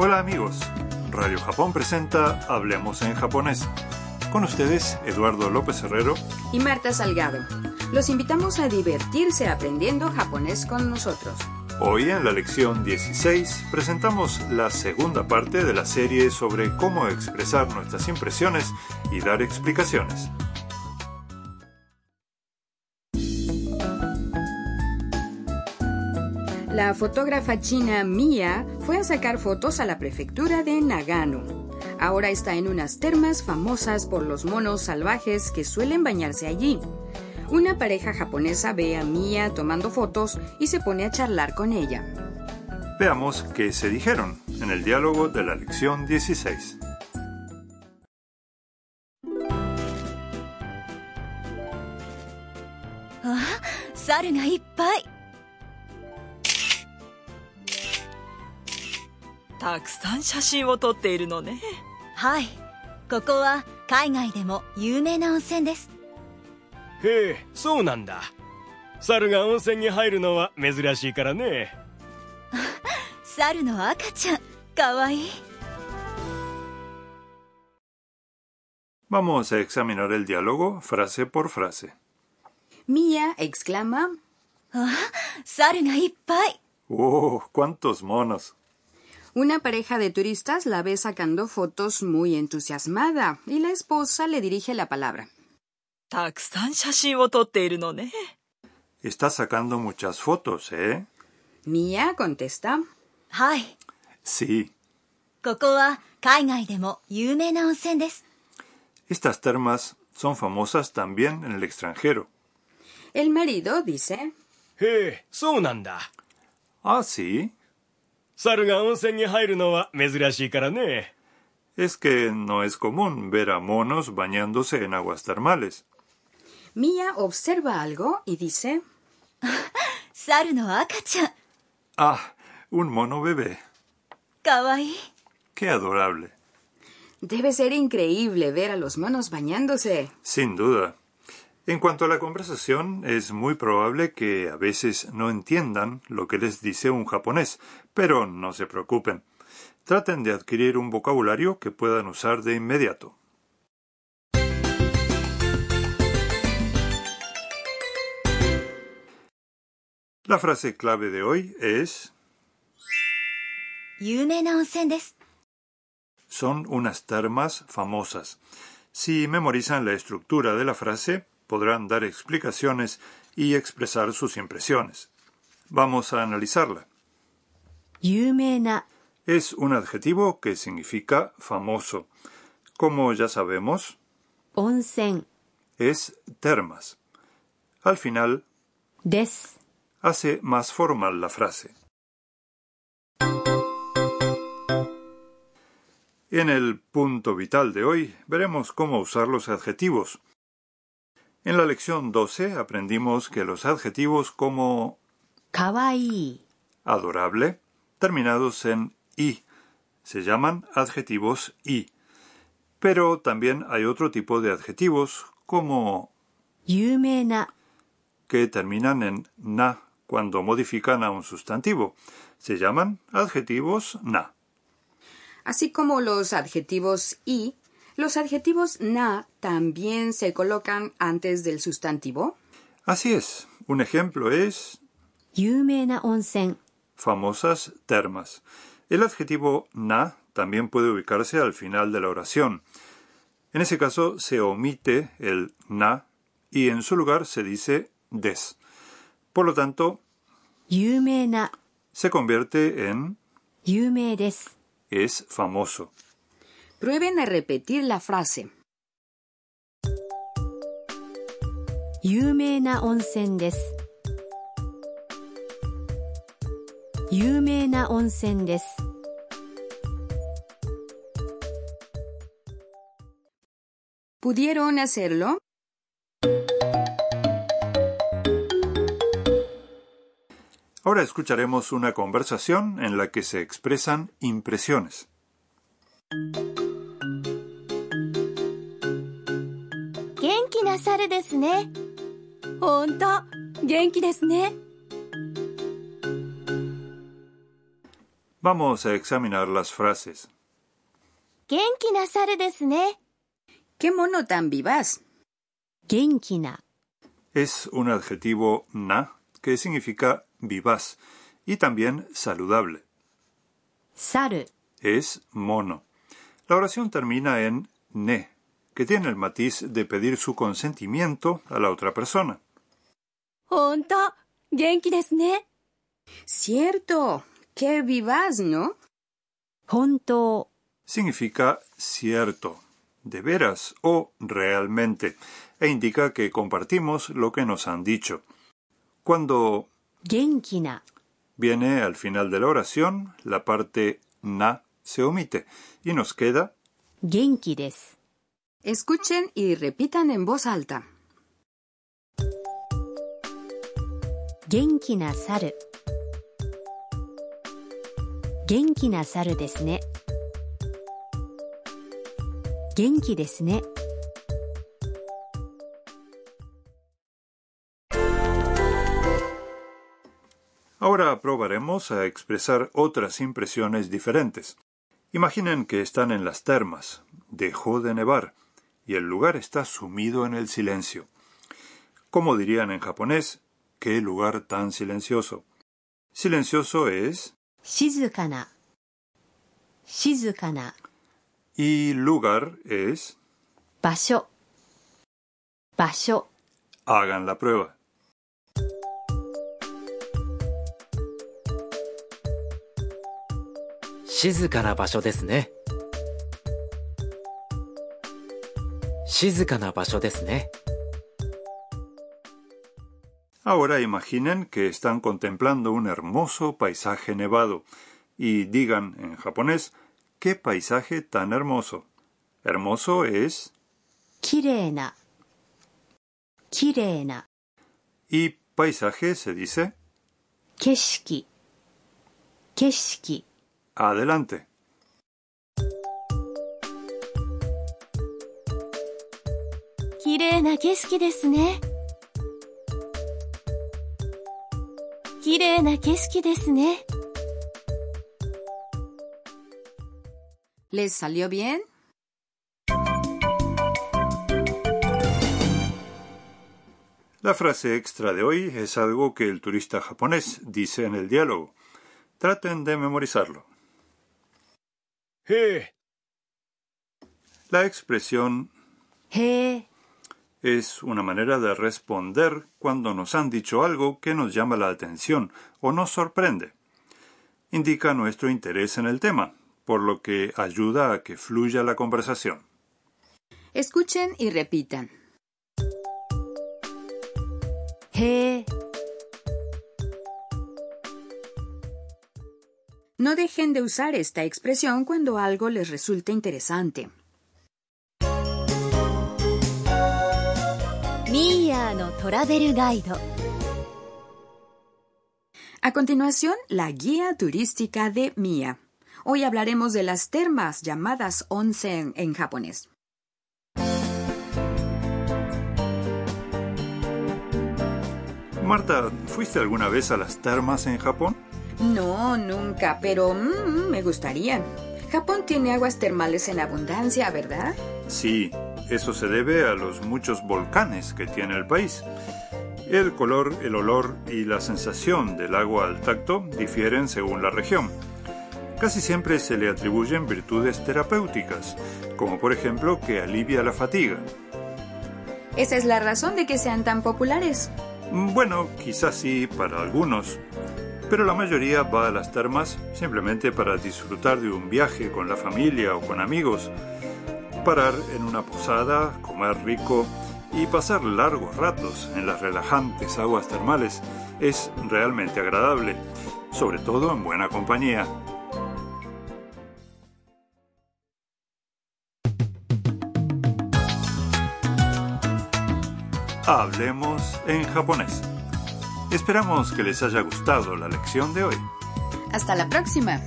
Hola amigos, Radio Japón presenta Hablemos en japonés. Con ustedes, Eduardo López Herrero y Marta Salgado. Los invitamos a divertirse aprendiendo japonés con nosotros. Hoy en la lección 16 presentamos la segunda parte de la serie sobre cómo expresar nuestras impresiones y dar explicaciones. La fotógrafa china Mia fue a sacar fotos a la prefectura de Nagano. Ahora está en unas termas famosas por los monos salvajes que suelen bañarse allí. Una pareja japonesa ve a Mia tomando fotos y se pone a charlar con ella. Veamos qué se dijeron en el diálogo de la lección 16. あ猿たくさん写真を撮っているのね。はい。ここは海外でも有名な温泉です。へえそうなんだ。猿が温泉に入るのは珍しいからね。猿の赤ちゃんかわいい。Vamos a examinar el diálogo frase por frase. Mia exclama, あ猿がいっぱい。¡Oh, cuántos monos! Una pareja de turistas la ve sacando fotos muy entusiasmada y la esposa le dirige la palabra. Está sacando muchas fotos, ¿eh? Mia contesta. Sí. Estas termas son famosas también en el extranjero. El marido dice. Eh, ah, sí. 猿が温泉に入るのは珍しいからね Es que no es común ver a monos bañándose en aguas termales. Mia observa algo y dice, 猿の赤ちゃん Ah, un mono bebé. かわいい ¡Qué adorable! debe ser increíble ver a los monos bañándose. Sin duda. En cuanto a la conversación, es muy probable que a veces no entiendan lo que les dice un japonés, pero no se preocupen. Traten de adquirir un vocabulario que puedan usar de inmediato. La frase clave de hoy es Son unas termas famosas. Si memorizan la estructura de la frase, podrán dar explicaciones y expresar sus impresiones. Vamos a analizarla. Es un adjetivo que significa famoso. Como ya sabemos, es termas. Al final, des hace más formal la frase. En el punto vital de hoy veremos cómo usar los adjetivos en la lección 12 aprendimos que los adjetivos como kawaii, adorable, terminados en i, se llaman adjetivos i. Pero también hay otro tipo de adjetivos como yumena, que terminan en na cuando modifican a un sustantivo. Se llaman adjetivos na. Así como los adjetivos i, los adjetivos na también se colocan antes del sustantivo. Así es. Un ejemplo es. Famosas termas. El adjetivo na también puede ubicarse al final de la oración. En ese caso se omite el na y en su lugar se dice des. Por lo tanto, se convierte en es famoso. Prueben a repetir la frase. 有名な温泉です有名な温泉です ¿Pudieron hacerlo? Ahora escucharemos una conversación en la que se expresan impresiones. な猿ですねほんと元気ですね Vamos a examinar las frases. 元気な猿ですね。 ¡Qué mono tan vivaz! 元気な Es un adjetivo na que significa vivaz y también saludable. 猿 Es mono. La oración termina en ne, que tiene el matiz de pedir su consentimiento a la otra persona. Cierto, qué vivaz, ¿no? Honto significa cierto, de veras o realmente, e indica que compartimos lo que nos han dicho. Cuando genkina viene al final de la oración, la parte na se omite y nos queda genki desu. Escuchen y repitan en voz alta. Genki na saru. Genki na saru. Genki. Ahora probaremos a expresar otras impresiones diferentes. Imaginen que están en las termas. Dejó de nevar y el lugar está sumido en el silencio. Como dirían en japonés, qué lugar tan silencioso. Silencioso es shizukana. Shizukana. Y lugar es basho. Basho. Hagan la prueba. Shizukana basho desne. 静かな場所ですね Ahora imaginen que están contemplando un hermoso paisaje nevado y digan en japonés qué paisaje tan hermoso. Hermoso es きれいなきれいな y paisaje se dice 景色景色 adelante. な景色ですねきれいな景色ですね ¿Les salió bien? La frase extra de hoy es algo que el turista japonés dice en el diálogo. Traten de memorizarlo. へえ、 La expresión へえ es una manera de responder cuando nos han dicho algo que nos llama la atención o nos sorprende. Indica nuestro interés en el tema, por lo que ayuda a que fluya la conversación. Escuchen y repitan. へえ No dejen de usar esta expresión cuando algo les resulte interesante. ーヤーのトラベルガイド A continuación, la guía turística de Mia. Hoy hablaremos de las termas llamadas onsen en japonés. Marta, ¿fuiste alguna vez a las termas en Japón? No, nunca, pero mm, me gustaría. Japón tiene aguas termales en abundancia, ¿verdad? Sí, eso se debe a los muchos volcanes que tiene el país. El color, el olor y la sensación del agua al tacto difieren según la región. Casi siempre se le atribuyen virtudes terapéuticas, como por ejemplo que alivia la fatiga. Esa es la razón de que sean tan populares. Bueno, quizás sí para algunos, pero la mayoría va a las termas simplemente para disfrutar de un viaje con la familia o con amigos, parar en una posada, comer rico y pasar largos ratos en las relajantes aguas termales es realmente agradable, sobre todo en buena compañía. Hablemos en japonés. Esperamos que les haya gustado la lección de hoy. Hasta la próxima.